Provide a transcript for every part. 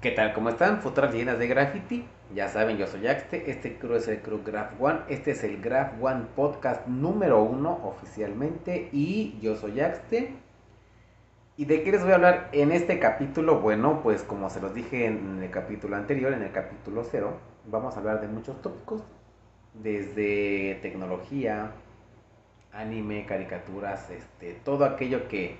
¿Qué tal? ¿Cómo están? Futuras llenas de graffiti. Ya saben, yo soy Axte. Este crew es el crew Graph One. Este es el Graph One podcast número uno oficialmente. Y yo soy Axte. ¿Y de qué les voy a hablar en este capítulo? Bueno, pues como se los dije en el capítulo anterior, en el capítulo cero, vamos a hablar de muchos tópicos. Desde tecnología, anime, caricaturas, este, todo aquello que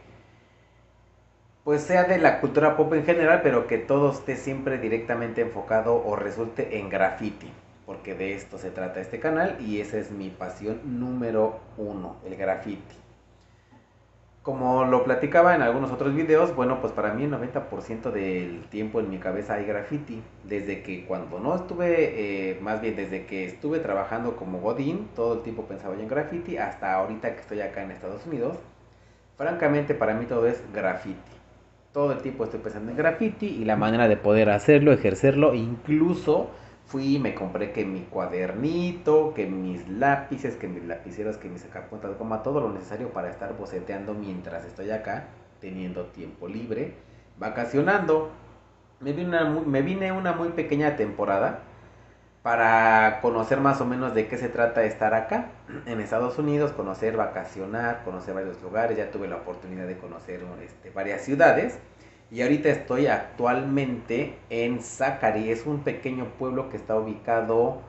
pues sea de la cultura pop en general, pero que todo esté siempre directamente enfocado o resulte en graffiti, porque de esto se trata este canal y esa es mi pasión número uno, el graffiti. Como lo platicaba en algunos otros videos, bueno, pues para mí el 90% del tiempo en mi cabeza hay graffiti. Desde que cuando no estuve, eh, más bien desde que estuve trabajando como Godín, todo el tiempo pensaba yo en graffiti, hasta ahorita que estoy acá en Estados Unidos. Francamente para mí todo es graffiti todo el tiempo estoy pensando en graffiti y la manera de poder hacerlo, ejercerlo. Incluso fui y me compré que mi cuadernito, que mis lápices, que mis lapiceros, que mis sacapuntas goma, todo lo necesario para estar boceteando mientras estoy acá, teniendo tiempo libre, vacacionando. Me vine una, me vine una muy pequeña temporada para conocer más o menos de qué se trata estar acá en Estados Unidos, conocer, vacacionar, conocer varios lugares, ya tuve la oportunidad de conocer este, varias ciudades y ahorita estoy actualmente en Zachary, es un pequeño pueblo que está ubicado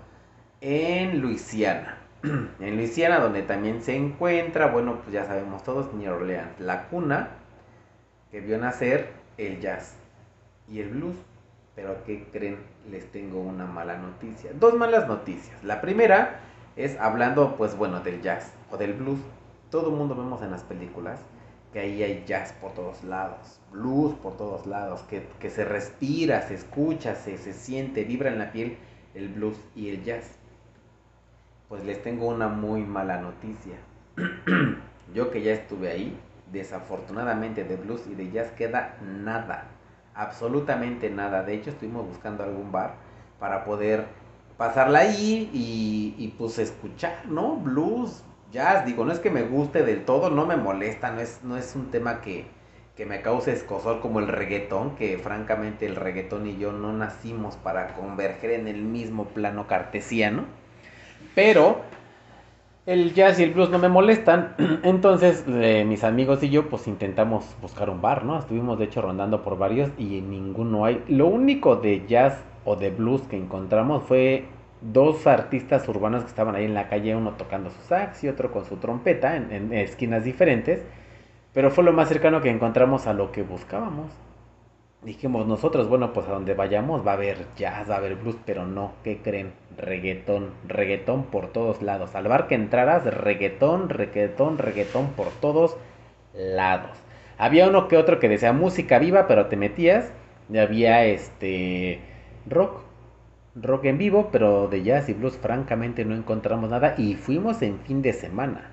en Luisiana. en Luisiana donde también se encuentra, bueno, pues ya sabemos todos, New Orleans, la cuna que vio nacer el jazz y el blues. Pero ¿qué creen? Les tengo una mala noticia. Dos malas noticias. La primera es hablando, pues bueno, del jazz o del blues. Todo el mundo vemos en las películas que ahí hay jazz por todos lados, blues por todos lados, que, se respira, se escucha, se, se siente, vibra en la piel el blues y el jazz. Pues les tengo una muy mala noticia. Yo que ya estuve ahí, desafortunadamente de blues y de jazz queda nada absolutamente nada. De hecho, estuvimos buscando algún bar para poder pasarla ahí y, pues escuchar, ¿no? Blues, jazz, digo, no es que me guste del todo, no me molesta, no es, no es un tema que, que me cause escosor como el reggaetón, que francamente el reggaetón y yo no nacimos para converger en el mismo plano cartesiano. Pero el jazz y el blues no me molestan. Entonces, eh, mis amigos y yo, pues intentamos buscar un bar, ¿no? Estuvimos de hecho rondando por varios y en ninguno hay. Lo único de jazz o de blues que encontramos fue dos artistas urbanos que estaban ahí en la calle, uno tocando su sax y otro con su trompeta en esquinas diferentes. Pero fue lo más cercano que encontramos a lo que buscábamos dijimos nosotros, bueno, pues a donde vayamos va a haber jazz, va a haber blues, pero no, ¿qué creen? Reggaetón, reggaetón por todos lados. Al bar que entraras, reggaetón, reggaetón, reggaetón por todos lados. Había uno que otro que decía música viva, pero te metías y había este rock, rock en vivo, pero de jazz y blues francamente no encontramos nada y fuimos en fin de semana.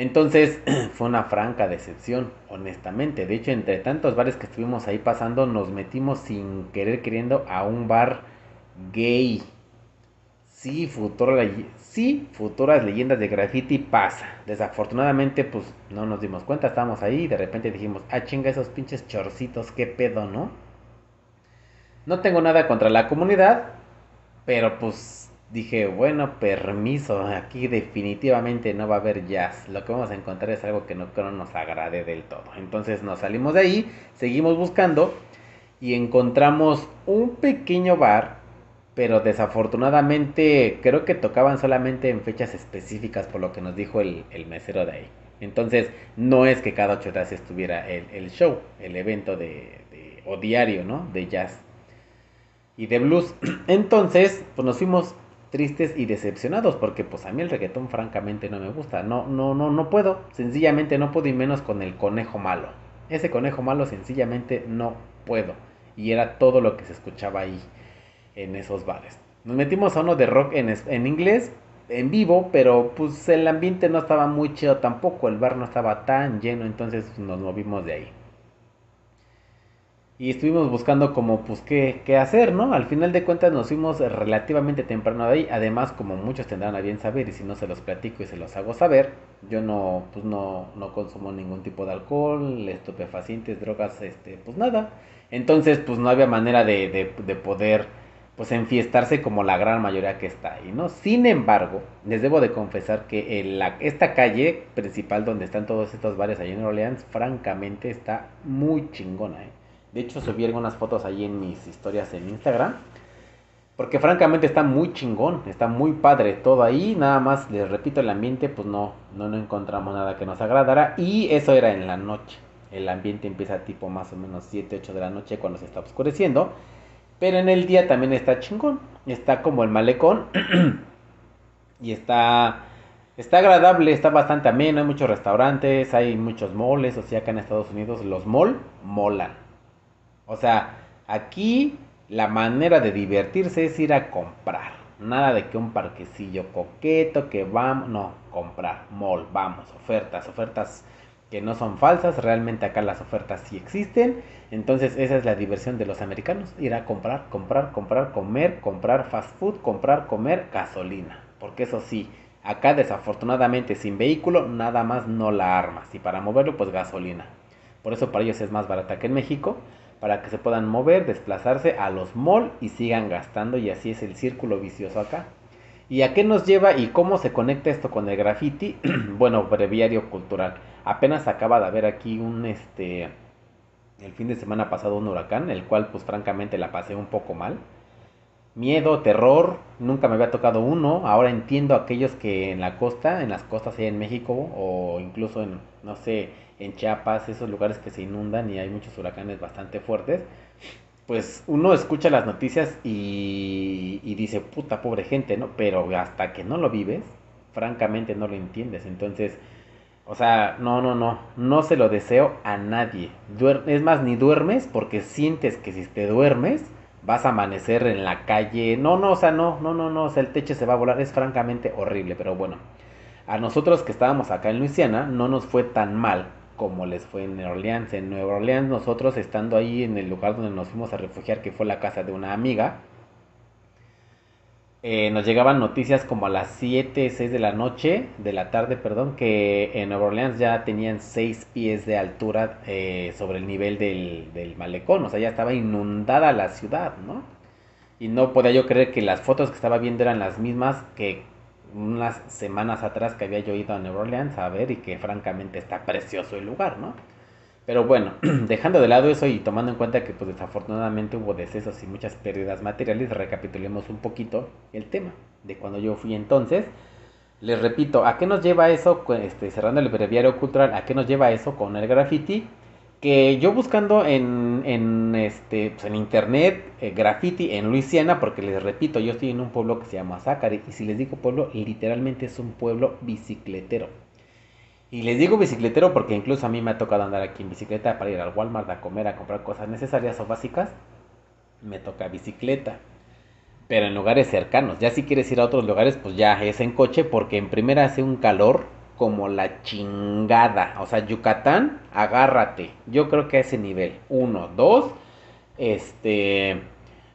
Entonces fue una franca decepción, honestamente. De hecho, entre tantos bares que estuvimos ahí pasando, nos metimos sin querer queriendo a un bar gay. Sí, futuras leyendas de graffiti pasa. Desafortunadamente, pues no nos dimos cuenta, estábamos ahí y de repente dijimos, ah, chinga esos pinches chorcitos, qué pedo, ¿no? No tengo nada contra la comunidad, pero pues dije, bueno, permiso, aquí definitivamente no va a haber jazz. Lo que vamos a encontrar es algo que no, nos agrade del todo. Entonces nos salimos de ahí, seguimos buscando y encontramos un pequeño bar, pero desafortunadamente creo que tocaban solamente en fechas específicas por lo que nos dijo el, mesero de ahí. Entonces no es que cada ocho días estuviera el, show, el evento de, de, o diario, ¿no? De jazz y de blues. Entonces, pues nos fuimos tristes y decepcionados porque pues a mí el reggaetón francamente no me gusta. No, no, no, no puedo. Sencillamente no puedo y menos con el conejo malo. Ese conejo malo sencillamente no puedo. Y era todo lo que se escuchaba ahí en esos bares. Nos metimos a uno de rock en, en inglés, en vivo, pero pues el ambiente no estaba muy chido tampoco. El bar no estaba tan lleno, entonces nos movimos de ahí. Y estuvimos buscando como pues qué, qué, hacer, ¿no? Al final de cuentas nos fuimos relativamente temprano de ahí, además como muchos tendrán a bien saber y si no se los platico y se los hago saber, yo no pues no, no consumo ningún tipo de alcohol, estupefacientes, drogas, este, pues nada. Entonces pues no había manera de, de, de poder pues enfiestarse como la gran mayoría que está ahí, ¿no? Sin embargo, les debo de confesar que esta calle principal donde están todos estos bares allí en Orleans, francamente está muy chingona, ¿eh? De hecho, subí algunas fotos ahí en mis historias en Instagram. Porque francamente está muy chingón, está muy padre todo ahí. Nada más, les repito, el ambiente, pues no, no, encontramos nada que nos agradara. Y eso era en la noche. El ambiente empieza tipo más o menos 7, 8 de la noche cuando se está oscureciendo. Pero en el día también está chingón. Está como el malecón. y está, está agradable, está bastante ameno. Hay muchos restaurantes, hay muchos moles. O sea, acá en Estados Unidos los mall molan. O sea, aquí la manera de divertirse es ir a comprar. Nada de que un parquecillo coqueto, que vamos, no, comprar, mall, vamos, ofertas, ofertas que no son falsas, realmente acá las ofertas sí existen. Entonces esa es la diversión de los americanos, ir a comprar, comprar, comprar, comer, comprar fast food, comprar, comer gasolina. Porque eso sí, acá desafortunadamente sin vehículo nada más no la armas y para moverlo pues gasolina. Por eso para ellos es más barata que en México para que se puedan mover, desplazarse a los malls y sigan gastando y así es el círculo vicioso acá. ¿Y a qué nos lleva y cómo se conecta esto con el graffiti? bueno, breviario cultural. Apenas acaba de haber aquí un este el fin de semana pasado un huracán, el cual pues francamente la pasé un poco mal. Miedo, terror, nunca me había tocado uno. Ahora entiendo a aquellos que en la costa, en las costas en México o incluso en no sé, en Chiapas, esos lugares que se inundan y hay muchos huracanes bastante fuertes, pues uno escucha las noticias y, y, dice, puta, pobre gente, ¿no? Pero hasta que no lo vives, francamente no lo entiendes. Entonces, o sea, no, no, no, no se lo deseo a nadie. es más, ni duermes porque sientes que si te duermes vas a amanecer en la calle. No, no, o sea, no, no, no, no, o sea, el techo se va a volar. Es francamente horrible, pero bueno. A nosotros que estábamos acá en Luisiana no nos fue tan mal como les fue en Nueva Orleans. En Nueva Orleans nosotros estando ahí en el lugar donde nos fuimos a refugiar, que fue la casa de una amiga, eh, nos llegaban noticias como a las 7, 6 de la noche, de la tarde, perdón, que en Nueva Orleans ya tenían 6 pies de altura eh, sobre el nivel del, del, malecón, o sea, ya estaba inundada la ciudad, ¿no? Y no podía yo creer que las fotos que estaba viendo eran las mismas que unas semanas atrás que había yo ido a New Orleans a ver y que francamente está precioso el lugar, ¿no? Pero bueno, dejando de lado eso y tomando en cuenta que pues desafortunadamente hubo decesos y muchas pérdidas materiales, recapitulemos un poquito el tema de cuando yo fui entonces. Les repito, ¿a qué nos lleva eso? Este, cerrando el breviario cultural, ¿a qué nos lleva eso con el graffiti? que yo buscando en, en, este, pues en internet eh, graffiti en Luisiana, porque les repito, yo estoy en un pueblo que se llama Zachary, y si les digo pueblo, literalmente es un pueblo bicicletero. Y les digo bicicletero porque incluso a mí me ha tocado andar aquí en bicicleta para ir al Walmart a comer, a comprar cosas necesarias o básicas. Me toca bicicleta. Pero en lugares cercanos. Ya si quieres ir a otros lugares, pues ya es en coche porque en primera hace un calor como la chingada. O sea, Yucatán, agárrate. Yo creo que a ese nivel. Uno, dos. Este.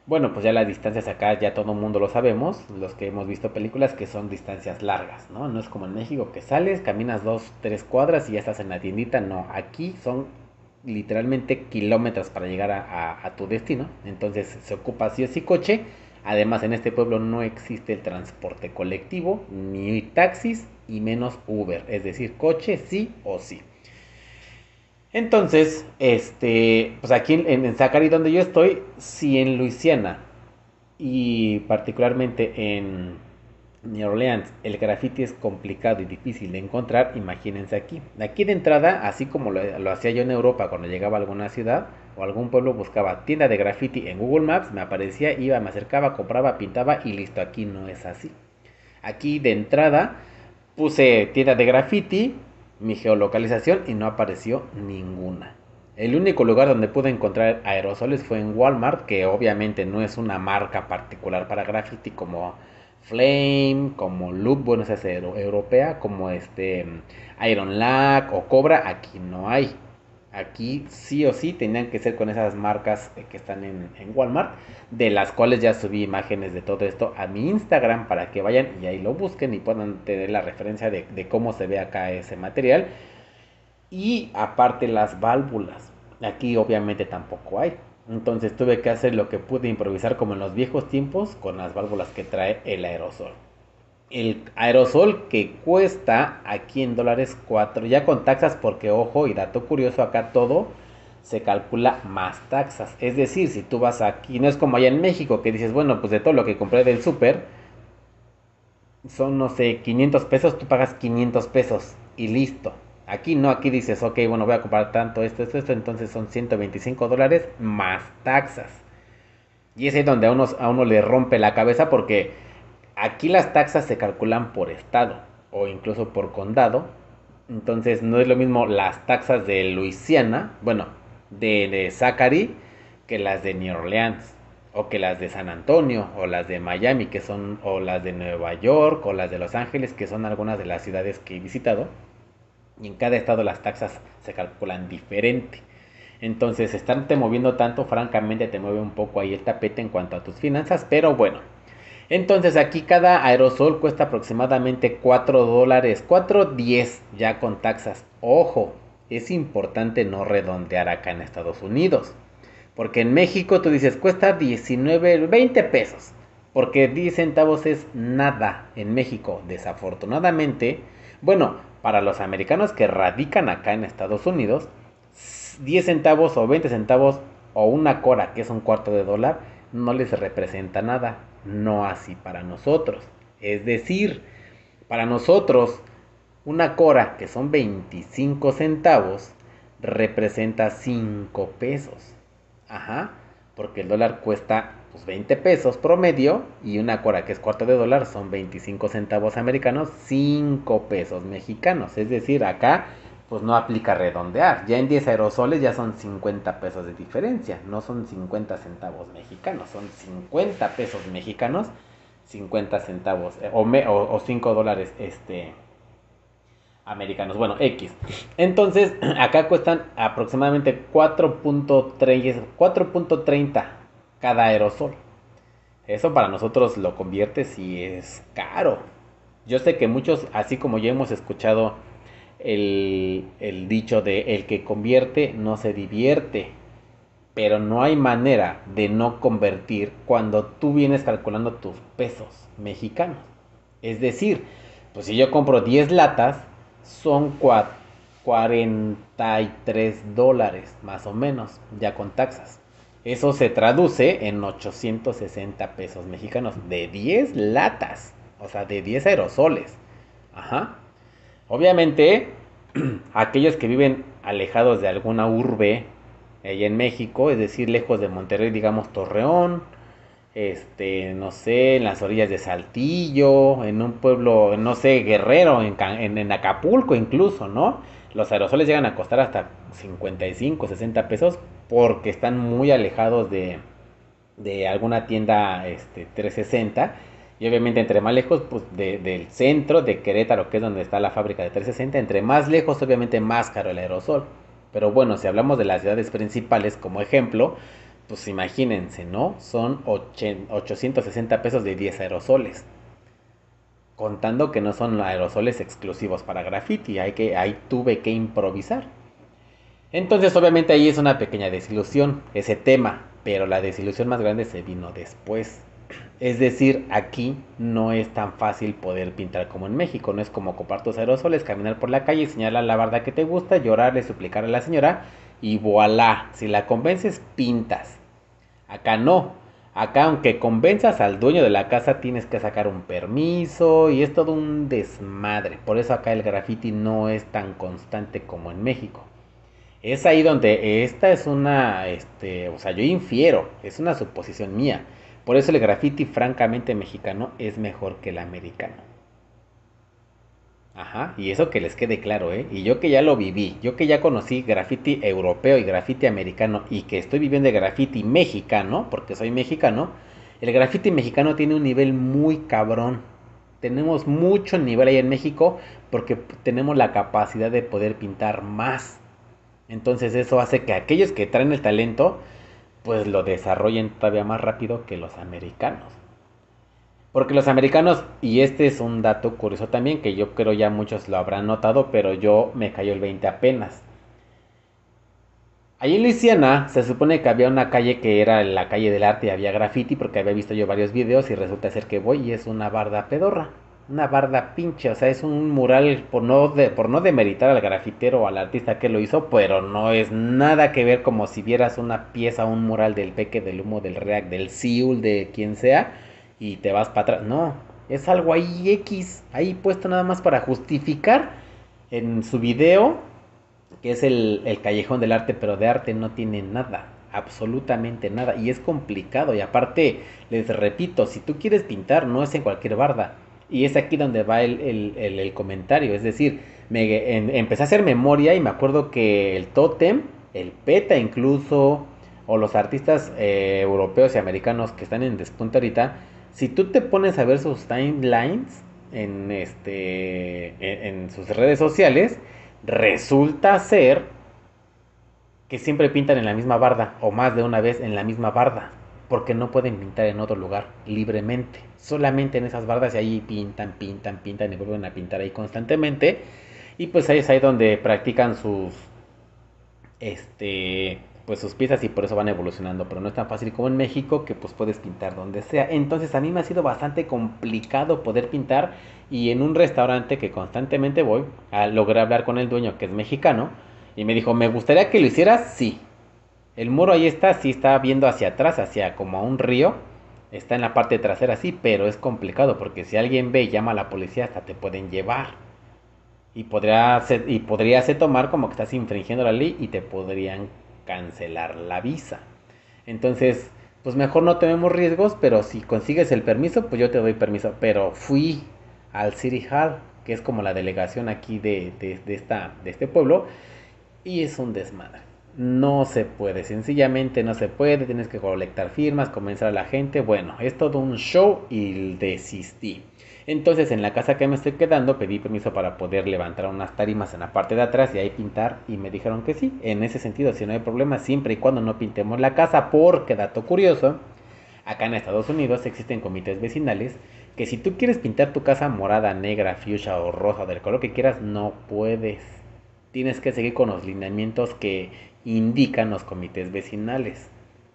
Bueno, pues ya las distancias acá ya todo el mundo lo sabemos, los que hemos visto películas que son distancias largas, ¿no? No es como en México que sales, caminas dos, tres cuadras y ya estás en la tiendita, no, aquí son literalmente kilómetros para llegar a, a tu destino, entonces se ocupa sí o sí coche, además en este pueblo no existe el transporte colectivo, ni taxis, y menos Uber, es decir, coche sí o sí. Entonces, este, pues aquí en, en donde yo estoy, si en Luisiana y particularmente en New Orleans el graffiti es complicado y difícil de encontrar, imagínense aquí. Aquí de entrada, así como lo, lo hacía yo en Europa cuando llegaba a alguna ciudad o algún pueblo, buscaba tienda de graffiti en Google Maps, me aparecía, iba, me acercaba, compraba, pintaba y listo, aquí no es así. Aquí de entrada Puse tienda de graffiti, mi geolocalización y no apareció ninguna. El único lugar donde pude encontrar aerosoles fue en Walmart, que obviamente no es una marca particular para graffiti como Flame, como Loop, bueno, esa es europea, como este Iron Lack o Cobra, aquí no hay. Aquí sí o sí tenían que ser con esas marcas eh, que están en, Walmart, de las cuales ya subí imágenes de todo esto a mi Instagram para que vayan y ahí lo busquen y puedan tener la referencia de, de cómo se ve acá ese material. Y aparte las válvulas, aquí obviamente tampoco hay. Entonces tuve que hacer lo que pude improvisar como en los viejos tiempos con las válvulas que trae el aerosol el aerosol que cuesta aquí en dólares 4, ya con taxas, porque ojo, y dato curioso, acá todo se calcula más taxas. Es decir, si tú vas aquí, no es como allá en México que dices, bueno, pues de todo lo que compré del súper, son, no sé, 500 pesos, tú pagas 500 pesos y listo. Aquí no, aquí dices, ok, bueno, voy a comprar tanto, esto, esto, esto, entonces son 125 dólares más taxas. Y es ahí donde a a uno le rompe la cabeza porque Aquí las taxas se calculan por estado o incluso por condado. Entonces no es lo mismo las taxas de Luisiana, bueno, de, Zachary, que las de New Orleans, o que las de San Antonio, o las de Miami, que son, o las de Nueva York, o las de Los Ángeles, que son algunas de las ciudades que he visitado. Y en cada estado las taxas se calculan diferente. Entonces, estarte moviendo tanto, francamente, te mueve un poco ahí el tapete en cuanto a tus finanzas, pero bueno, entonces aquí cada aerosol cuesta aproximadamente 4 dólares, 4.10 ya con taxas. Ojo, es importante no redondear acá en Estados Unidos. Porque en México tú dices cuesta 19, 20 pesos. Porque 10 centavos es nada en México. Desafortunadamente, bueno, para los americanos que radican acá en Estados Unidos, 10 centavos o 20 centavos o una cora, que es un cuarto de dólar, no les representa nada no así para nosotros. Es decir, para nosotros, una cora que son 25 centavos representa 5 pesos. Ajá, porque el dólar cuesta pues, 20 pesos promedio y una cora que es cuarto de dólar son 25 centavos americanos, 5 pesos mexicanos. Es decir, acá pues no aplica redondear. Ya en 10 aerosoles ya son 50 pesos de diferencia, no son 50 centavos mexicanos, son 50 pesos mexicanos, 50 centavos eh, o, o, 5 dólares este, americanos. Bueno, X. Entonces, acá cuestan aproximadamente 4.30 cada aerosol. Eso para nosotros lo convierte si es caro. Yo sé que muchos, así como ya hemos escuchado el, dicho de el que convierte no se divierte. Pero no hay manera de no convertir cuando tú vienes calculando tus pesos mexicanos. Es decir, pues si yo compro 10 latas, son 43 dólares más o menos, ya con taxas. Eso se traduce en 860 pesos mexicanos de 10 latas, o sea, de 10 aerosoles. Ajá. Obviamente, aquellos que viven alejados de alguna urbe allá en México, es decir, lejos de Monterrey, digamos Torreón, este, no sé, en las orillas de Saltillo, en un pueblo, no sé, Guerrero, en, en, Acapulco incluso, ¿no? Los aerosoles llegan a costar hasta 55, 60 pesos porque están muy alejados de, de alguna tienda este, 360 y obviamente entre más lejos pues, del centro de Querétaro, que es donde está la fábrica de 360, entre más lejos obviamente más caro el aerosol. Pero bueno, si hablamos de las ciudades principales como ejemplo, pues imagínense, ¿no? Son 860 pesos de 10 aerosoles. Contando que no son aerosoles exclusivos para graffiti, hay que, ahí tuve que improvisar. Entonces obviamente ahí es una pequeña desilusión ese tema, pero la desilusión más grande se vino después. Es decir, aquí no es tan fácil poder pintar como en México. No es como comprar tus aerosoles, caminar por la calle, señalar la barda que te gusta, llorarle, suplicar a la señora y voilà. Si la convences, pintas. Acá no. Acá, aunque convenzas al dueño de la casa, tienes que sacar un permiso y es todo un desmadre. Por eso acá el graffiti no es tan constante como en México. Es ahí donde esta es una, este, o sea, yo infiero, es una suposición mía por eso el graffiti francamente mexicano es mejor que el americano. Ajá, y eso que les quede claro, ¿eh? Y yo que ya lo viví, yo que ya conocí graffiti europeo y graffiti americano y que estoy viviendo el graffiti mexicano, porque soy mexicano, el graffiti mexicano tiene un nivel muy cabrón. Tenemos mucho nivel ahí en México porque tenemos la capacidad de poder pintar más. Entonces eso hace que aquellos que traen el talento, pues lo desarrollen todavía más rápido que los americanos. Porque los americanos, y este es un dato curioso también, que yo creo ya muchos lo habrán notado, pero yo me cayó el 20 apenas. Allí en Luisiana se supone que había una calle que era la calle del arte y había graffiti porque había visto yo varios videos y resulta ser que voy y es una barda pedorra. Una barda pinche, o sea, es un mural por no, de, por no demeritar al grafitero o al artista que lo hizo, pero no es nada que ver como si vieras una pieza, un mural del Peque, del Humo, del React, del Siul, de quien sea y te vas para atrás. No, es algo ahí X, ahí puesto nada más para justificar en su video, que es el, el callejón del arte, pero de arte no tiene nada, absolutamente nada, y es complicado, y aparte, les repito, si tú quieres pintar, no es en cualquier barda, y es aquí donde va el, el, el, comentario, es decir, me, empecé a hacer memoria y me acuerdo que el Totem, el PETA incluso, o los artistas eh, europeos y americanos que están en despunta ahorita, si tú te pones a ver sus timelines en, este, en, sus redes sociales, resulta ser que siempre pintan en la misma barda o más de una vez en la misma barda porque no pueden pintar en otro lugar libremente. Solamente en esas bardas y ahí pintan, pintan, pintan y vuelven a pintar ahí constantemente. Y pues ahí es ahí donde practican sus este pues sus piezas y por eso van evolucionando, pero no es tan fácil como en México que pues puedes pintar donde sea. Entonces a mí me ha sido bastante complicado poder pintar y en un restaurante que constantemente voy, a lograr hablar con el dueño que es mexicano y me dijo, "¿Me gustaría que lo hicieras?" Sí. El muro ahí está, sí está viendo hacia atrás, hacia como a un río. Está en la parte trasera, sí, pero es complicado porque si alguien ve y llama a la policía hasta te pueden llevar. Y podría, y podría se tomar como que estás infringiendo la ley y te podrían cancelar la visa. Entonces, pues mejor no tenemos riesgos, pero si consigues el permiso, pues yo te doy permiso. Pero fui al City Hall, que es como la delegación aquí de, de, esta, de este pueblo, y es un desmadre. No se puede, sencillamente no se puede, tienes que colectar firmas, comenzar a la gente. Bueno, es todo un show y desistí. Entonces en la casa que me estoy quedando pedí permiso para poder levantar unas tarimas en la parte de atrás y ahí pintar y me dijeron que sí. En ese sentido, si no hay problema, siempre y cuando no pintemos la casa, porque dato curioso, acá en Estados Unidos existen comités vecinales que si tú quieres pintar tu casa morada, negra, fuchsia o rosa, del color que quieras, no puedes. Tienes que seguir con los lineamientos que indican los comités vecinales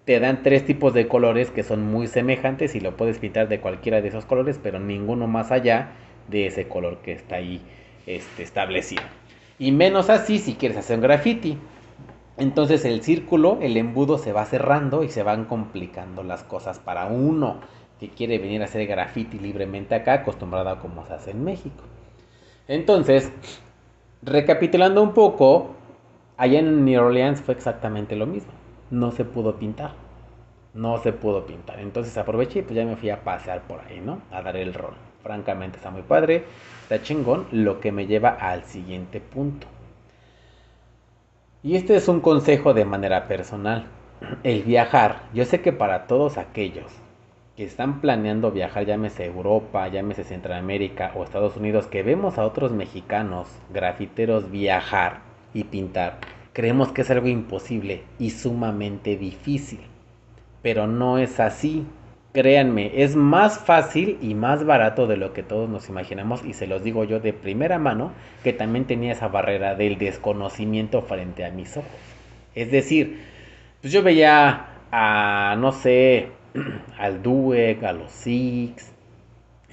te dan tres tipos de colores que son muy semejantes y lo puedes pintar de cualquiera de esos colores, pero ninguno más allá de ese color que está ahí este, establecido. Y menos así si quieres hacer un graffiti. Entonces el círculo, el embudo se va cerrando y se van complicando las cosas para uno que quiere venir a hacer graffiti libremente acá, acostumbrado a como se hace en México. Entonces, recapitulando un poco, allá en New Orleans fue exactamente lo mismo no se pudo pintar. No se pudo pintar. Entonces aproveché y pues ya me fui a pasear por ahí, ¿no? A dar el rol. Francamente está muy padre, está chingón, lo que me lleva al siguiente punto. Y este es un consejo de manera personal. El viajar. Yo sé que para todos aquellos que están planeando viajar, llámese Europa, llámese Centroamérica o Estados Unidos, que vemos a otros mexicanos grafiteros viajar y pintar, Creemos que es algo imposible y sumamente difícil. Pero no es así. Créanme, es más fácil y más barato de lo que todos nos imaginamos y se los digo yo de primera mano que también tenía esa barrera del desconocimiento frente a mis ojos. Es decir, pues yo veía a, no sé, al Dueck, a los Six,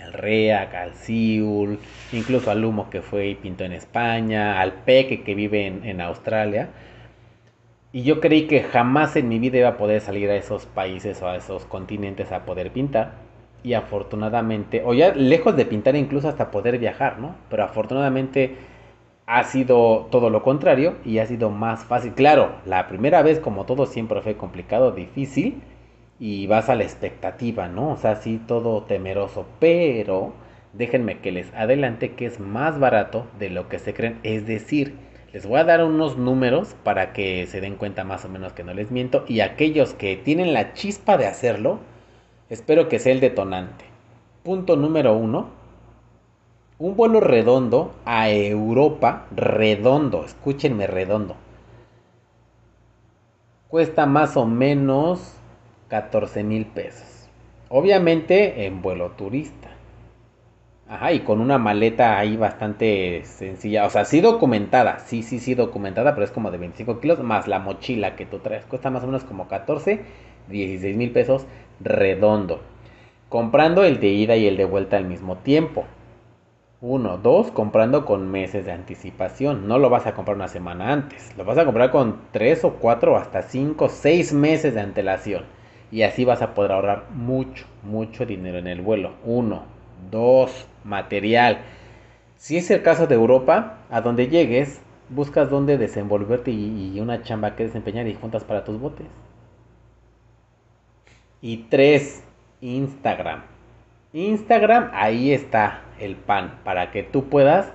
al Reac, al Siul, incluso al Humo que fue y pintó en España, al Peque que vive en, Australia. Y yo creí que jamás en mi vida iba a poder salir a esos países o a esos continentes a poder pintar. Y afortunadamente, o ya lejos de pintar incluso hasta poder viajar, ¿no? Pero afortunadamente ha sido todo lo contrario y ha sido más fácil. Claro, la primera vez como todo siempre fue complicado, difícil y vas a la expectativa, ¿no? O sea, sí, todo temeroso, pero déjenme que les adelante que es más barato de lo que se creen. Es decir, les voy a dar unos números para que se den cuenta más o menos que no les miento. Y aquellos que tienen la chispa de hacerlo, espero que sea el detonante. Punto número uno. Un vuelo redondo a Europa, redondo, escúchenme redondo, cuesta más o menos 14 mil pesos. Obviamente en vuelo turista. Ajá, y con una maleta ahí bastante sencilla. O sea, sí documentada. Sí, sí, sí documentada, pero es como de 25 kilos. Más la mochila que tú traes. Cuesta más o menos como 14, 16 mil pesos redondo. Comprando el de ida y el de vuelta al mismo tiempo. Uno, dos, comprando con meses de anticipación. No lo vas a comprar una semana antes. Lo vas a comprar con tres o cuatro, hasta cinco, seis meses de antelación. Y así vas a poder ahorrar mucho, mucho dinero en el vuelo. Uno. Dos, material. Si es el caso de Europa, a donde llegues, buscas dónde desenvolverte y, una chamba que desempeñar y juntas para tus botes. Y tres, Instagram. Instagram, ahí está el pan para que tú puedas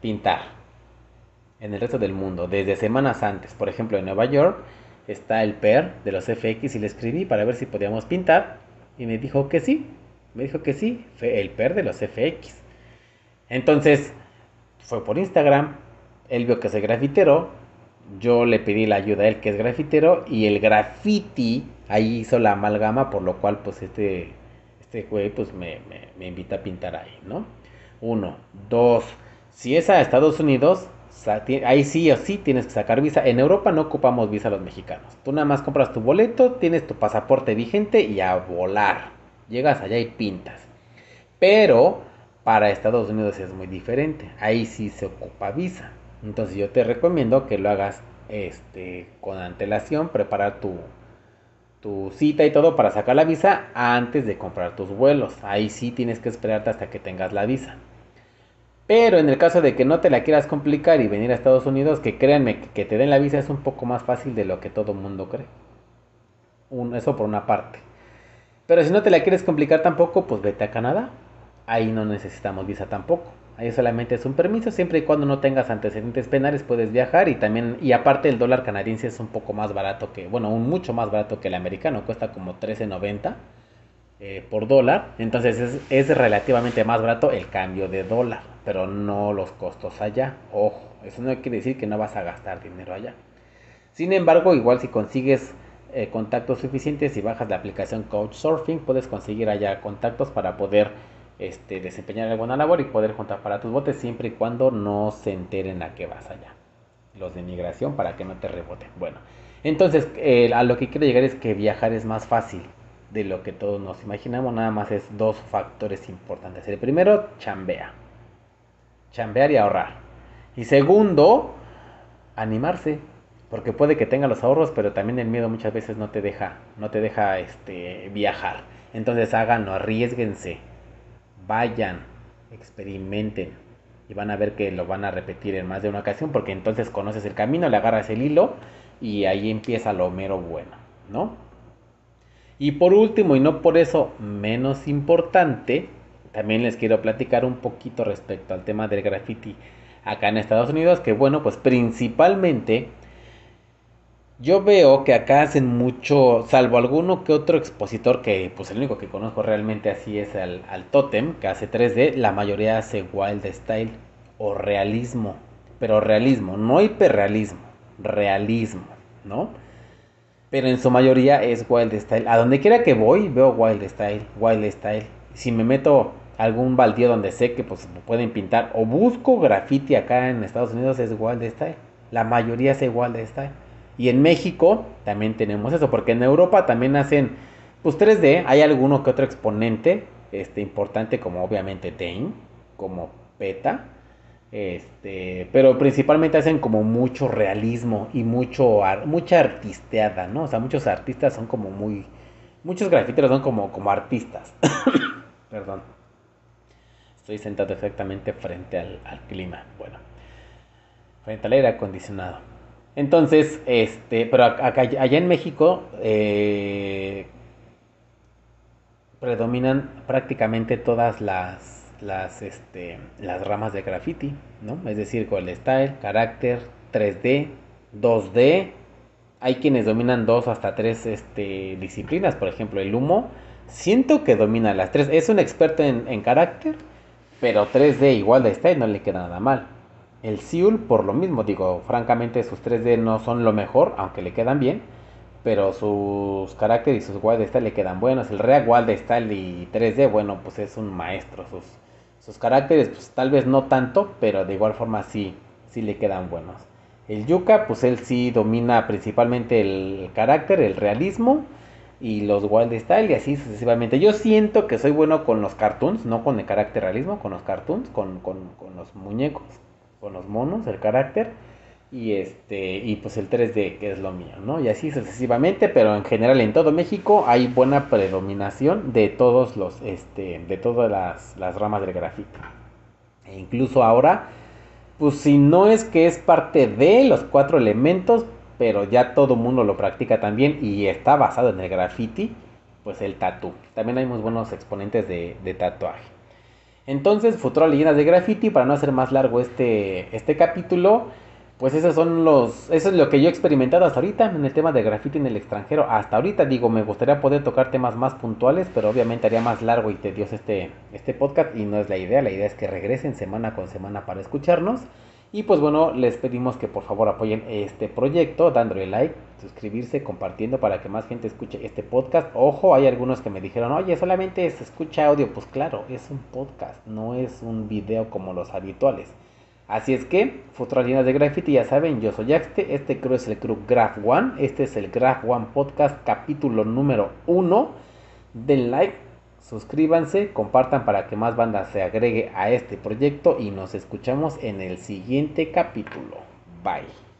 pintar en el resto del mundo, desde semanas antes. Por ejemplo, en Nueva York está el PER de los FX y le escribí para ver si podíamos pintar y me dijo que sí. Me dijo que sí, fue el PER de los FX. Entonces, fue por Instagram, él vio que soy grafitero, yo le pedí la ayuda a él que es grafitero y el graffiti ahí hizo la amalgama, por lo cual pues este, este güey pues me, me invita a pintar ahí, ¿no? Uno, dos, si es a Estados Unidos, ahí sí o sí tienes que sacar visa. En Europa no ocupamos visa los mexicanos. Tú nada más compras tu boleto, tienes tu pasaporte vigente y a volar. Llegas allá y pintas. Pero para Estados Unidos es muy diferente. Ahí sí se ocupa visa. Entonces yo te recomiendo que lo hagas este, con antelación, preparar tu, tu cita y todo para sacar la visa antes de comprar tus vuelos. Ahí sí tienes que esperarte hasta que tengas la visa. Pero en el caso de que no te la quieras complicar y venir a Estados Unidos, que créanme que te den la visa es un poco más fácil de lo que todo mundo cree. eso por una parte. Pero si no te la quieres complicar tampoco, pues vete a Canadá. Ahí no necesitamos visa tampoco. Ahí solamente es un permiso, siempre y cuando no tengas antecedentes penales puedes viajar y también, y aparte el dólar canadiense es un poco más barato que, bueno, un mucho más barato que el americano, cuesta como 13.90 eh, por dólar, entonces es, relativamente más barato el cambio de dólar, pero no los costos allá, ojo, eso no quiere decir que no vas a gastar dinero allá. Sin embargo, igual si consigues eh, contactos suficientes y bajas la aplicación Couchsurfing, puedes conseguir allá contactos para poder este, desempeñar alguna labor y poder juntar para tus botes siempre y cuando no se enteren a qué vas allá. Los de migración para que no te reboten. Bueno, entonces eh, a lo que quiero llegar es que viajar es más fácil de lo que todos nos imaginamos. Nada más es dos factores importantes. El primero, chambea. Chambear y ahorrar. Y segundo, animarse porque puede que tenga los ahorros, pero también el miedo muchas veces no te deja, no te deja este, viajar. Entonces háganlo, arriesguense, vayan, experimenten y van a ver que lo van a repetir en más de una ocasión, porque entonces conoces el camino, le agarras el hilo y ahí empieza lo mero bueno, ¿no? Y por último, y no por eso menos importante, también les quiero platicar un poquito respecto al tema del graffiti acá en Estados Unidos, que bueno, pues principalmente yo veo que acá hacen mucho, salvo alguno que otro expositor que pues el único que conozco realmente así es al, al Totem, que hace 3D, la mayoría hace wild style o realismo, pero realismo, no hiperrealismo, realismo, ¿no? Pero en su mayoría es wild style. A donde quiera que voy veo wild style, wild style. Si me meto algún baldío donde sé que pues pueden pintar o busco graffiti acá en Estados Unidos es wild style. La mayoría es wild style. Y en México también tenemos eso, porque en Europa también hacen, pues 3D, hay alguno que otro exponente este, importante como obviamente Dane, como PETA, este, pero principalmente hacen como mucho realismo y mucho mucha artisteada, ¿no? O sea, muchos artistas son como muy, muchos grafiteros son como, como artistas. Perdón. Estoy sentado exactamente frente al, al clima, bueno, frente al aire acondicionado. Entonces, este, pero acá, allá en México eh, predominan prácticamente todas las, las, este, las ramas de graffiti, ¿no? Es decir, con el style, carácter, 3D, 2D. Hay quienes dominan dos hasta tres este, disciplinas, por ejemplo, el humo. Siento que domina las tres. Es un experto en, en carácter, pero 3D igual de style no le queda nada mal. El Siul, por lo mismo, digo, francamente sus 3D no son lo mejor, aunque le quedan bien, pero sus caracteres y sus Wild Style le quedan buenos. El React Wild Style y 3D, bueno, pues es un maestro. Sus, sus caracteres, pues tal vez no tanto, pero de igual forma sí, sí le quedan buenos. El Yuka, pues él sí domina principalmente el carácter, el realismo y los Wild Style y así sucesivamente. Yo siento que soy bueno con los cartoons, no con el carácter realismo, con los cartoons, con, con, con los muñecos, con los monos, el carácter y este y pues el 3D que es lo mío, ¿no? Y así sucesivamente, pero en general en todo México hay buena predominación de todos los este de todas las, las ramas del grafito. E incluso ahora pues si no es que es parte de los cuatro elementos, pero ya todo mundo lo practica también y está basado en el graffiti, pues el tatú. También hay muy buenos exponentes de, de tatuaje. Entonces, futuro leyendas de graffiti, para no hacer más largo este, este capítulo, pues esos son los, eso es lo que yo he experimentado hasta ahorita en el tema de graffiti en el extranjero. Hasta ahorita digo, me gustaría poder tocar temas más puntuales, pero obviamente haría más largo y tedioso este, este podcast y no es la idea. La idea es que regresen semana con semana para escucharnos. Y pues bueno, les pedimos que por favor apoyen este proyecto dándole like, suscribirse, compartiendo para que más gente escuche este podcast. Ojo, hay algunos que me dijeron, oye, solamente se escucha audio. Pues claro, es un podcast, no es un video como los habituales. Así es que, futuras de graffiti, ya saben, yo soy Axte, este creo es el crew Graph One, este es el Graph One Podcast capítulo número 1. Den like, suscríbanse, compartan para que más bandas se agregue a este proyecto y nos escuchamos en el siguiente capítulo. Bye.